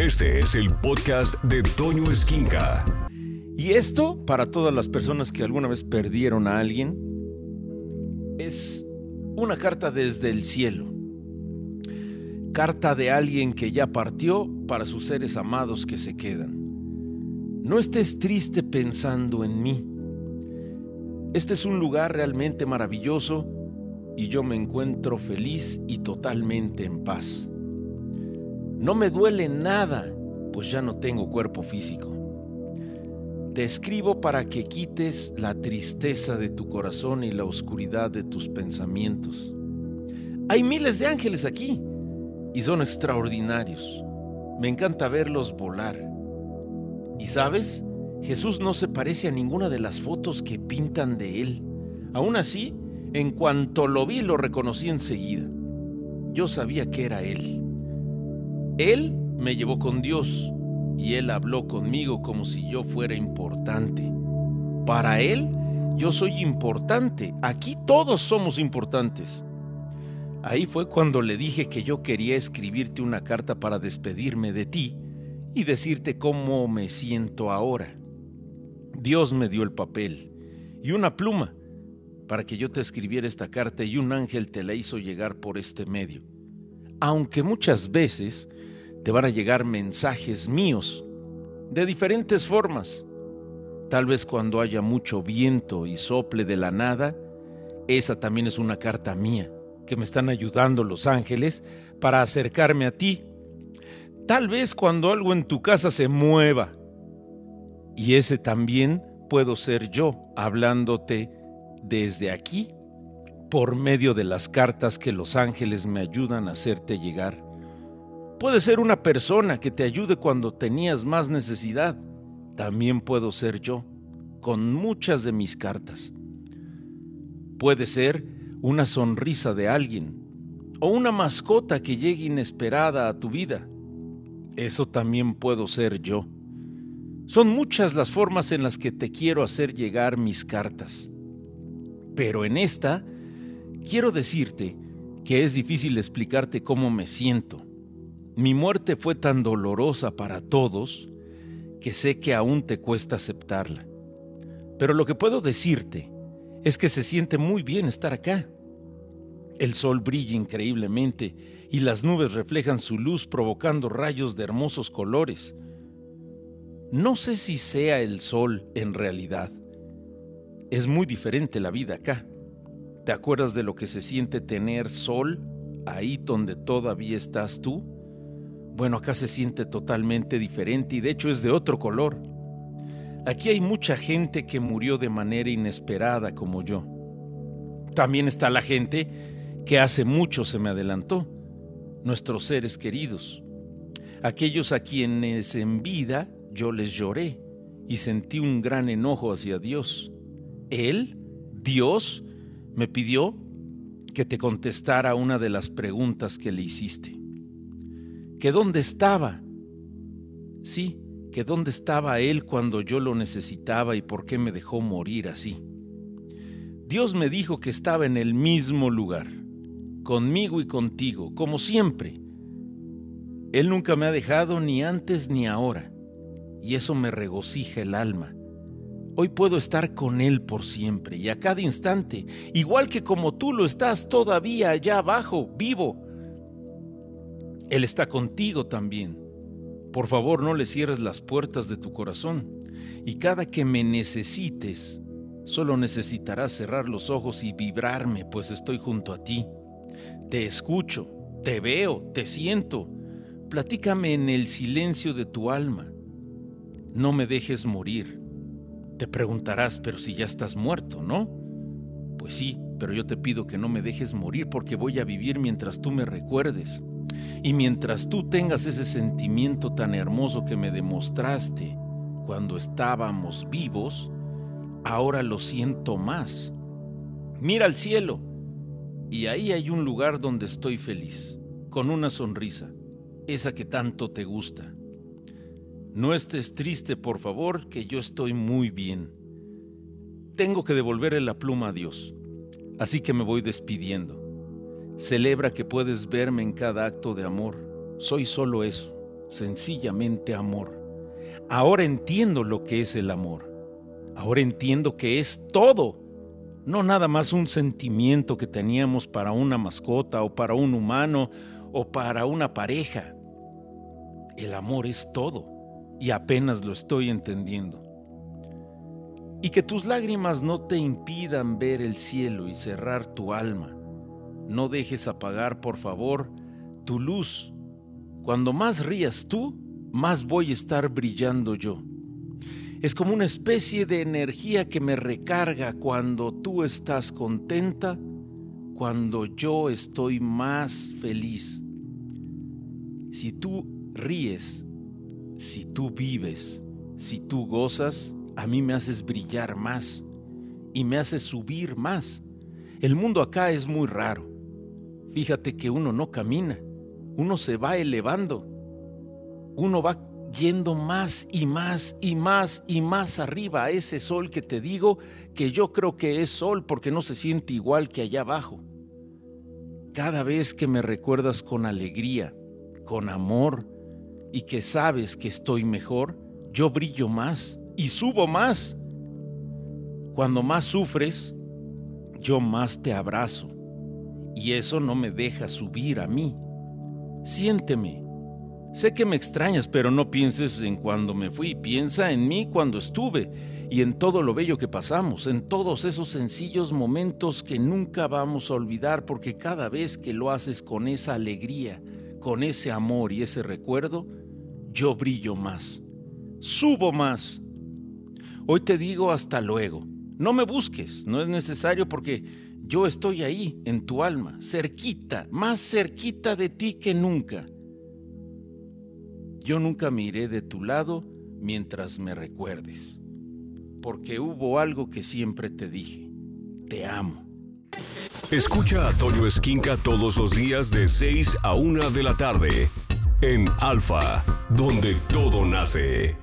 Este es el podcast de Toño Esquinca. Y esto, para todas las personas que alguna vez perdieron a alguien, es una carta desde el cielo. Carta de alguien que ya partió para sus seres amados que se quedan. No estés triste pensando en mí. Este es un lugar realmente maravilloso y yo me encuentro feliz y totalmente en paz. No me duele nada, pues ya no tengo cuerpo físico. Te escribo para que quites la tristeza de tu corazón y la oscuridad de tus pensamientos. Hay miles de ángeles aquí y son extraordinarios. Me encanta verlos volar. Y sabes, Jesús no se parece a ninguna de las fotos que pintan de él. Aún así, en cuanto lo vi, lo reconocí enseguida. Yo sabía que era él. Él me llevó con Dios y él habló conmigo como si yo fuera importante. Para él, yo soy importante. Aquí todos somos importantes. Ahí fue cuando le dije que yo quería escribirte una carta para despedirme de ti y decirte cómo me siento ahora. Dios me dio el papel y una pluma para que yo te escribiera esta carta y un ángel te la hizo llegar por este medio. Aunque muchas veces te van a llegar mensajes míos de diferentes formas. Tal vez cuando haya mucho viento y sople de la nada, esa también es una carta mía que me están ayudando los ángeles para acercarme a ti. Tal vez cuando algo en tu casa se mueva. Y ese también puedo ser yo hablándote desde aquí por medio de las cartas que los ángeles me ayudan a hacerte llegar. Puede ser una persona que te ayude cuando tenías más necesidad. También puedo ser yo, con muchas de mis cartas. Puede ser una sonrisa de alguien o una mascota que llegue inesperada a tu vida. Eso también puedo ser yo. Son muchas las formas en las que te quiero hacer llegar mis cartas. Pero en esta, quiero decirte que es difícil explicarte cómo me siento. Mi muerte fue tan dolorosa para todos que sé que aún te cuesta aceptarla. Pero lo que puedo decirte es que se siente muy bien estar acá. El sol brilla increíblemente y las nubes reflejan su luz provocando rayos de hermosos colores. No sé si sea el sol en realidad. Es muy diferente la vida acá. ¿Te acuerdas de lo que se siente tener sol ahí donde todavía estás tú? Bueno, acá se siente totalmente diferente y de hecho es de otro color. Aquí hay mucha gente que murió de manera inesperada como yo. También está la gente que hace mucho se me adelantó, nuestros seres queridos, aquellos a quienes en vida yo les lloré y sentí un gran enojo hacia Dios. Él, Dios, me pidió que te contestara una de las preguntas que le hiciste. ¿Que dónde estaba? Sí, que dónde estaba Él cuando yo lo necesitaba y por qué me dejó morir así. Dios me dijo que estaba en el mismo lugar, conmigo y contigo, como siempre. Él nunca me ha dejado ni antes ni ahora, y eso me regocija el alma. Hoy puedo estar con Él por siempre y a cada instante, igual que como tú lo estás todavía allá abajo, vivo. Él está contigo también por favor, no le cierres las puertas de tu corazón, y cada que me necesites, solo necesitarás cerrar los ojos y vibrarme, pues estoy junto a ti. Te escucho, te veo, te siento. Platícame en el silencio de tu alma. No me dejes morir. Te preguntarás, pero si ya estás muerto, ¿no? Pues sí, pero yo te pido que no me dejes morir porque voy a vivir mientras tú me recuerdes. Y mientras tú tengas ese sentimiento tan hermoso que me demostraste cuando estábamos vivos, ahora lo siento más. Mira al cielo y ahí hay un lugar donde estoy feliz, con una sonrisa, esa que tanto te gusta. No estés triste, por favor, que yo estoy muy bien. Tengo que devolverle la pluma a Dios, así que me voy despidiendo. Celebra que puedes verme en cada acto de amor. Soy solo eso, sencillamente amor. Ahora entiendo lo que es el amor. Ahora entiendo que es todo, no nada más un sentimiento que teníamos para una mascota o para un humano o para una pareja. El amor es todo y apenas lo estoy entendiendo. Y que tus lágrimas no te impidan ver el cielo y cerrar tu alma. No dejes apagar, por favor, tu luz. Cuando más rías tú, más voy a estar brillando yo. Es como una especie de energía que me recarga cuando tú estás contenta, cuando yo estoy más feliz. Si tú ríes, si tú vives, si tú gozas, a mí me haces brillar más y me haces subir más. El mundo acá es muy raro. Fíjate que uno no camina, uno se va elevando, uno va yendo más y más y más y más arriba a ese sol que te digo que yo creo que es sol porque no se siente igual que allá abajo. Cada vez que me recuerdas con alegría, con amor y que sabes que estoy mejor, yo brillo más y subo más. Cuando más sufres, yo más te abrazo y eso no me deja subir a mí. Siénteme Sé que me extrañas, pero no pienses en cuando me fui, piensa en mí cuando estuve y en todo lo bello que pasamos, en todos esos sencillos momentos que nunca vamos a olvidar, porque cada vez que lo haces con esa alegría, con ese amor y ese recuerdo, yo brillo más, subo más. Hoy te digo hasta luego. No me busques, no es necesario porque yo estoy ahí, en tu alma, cerquita, más cerquita de ti que nunca. Yo nunca me iré de tu lado mientras me recuerdes, porque hubo algo que siempre te dije, te amo. Escucha a Toño Esquinca todos los días de 6 a 1 de la tarde en Alfa, donde todo nace.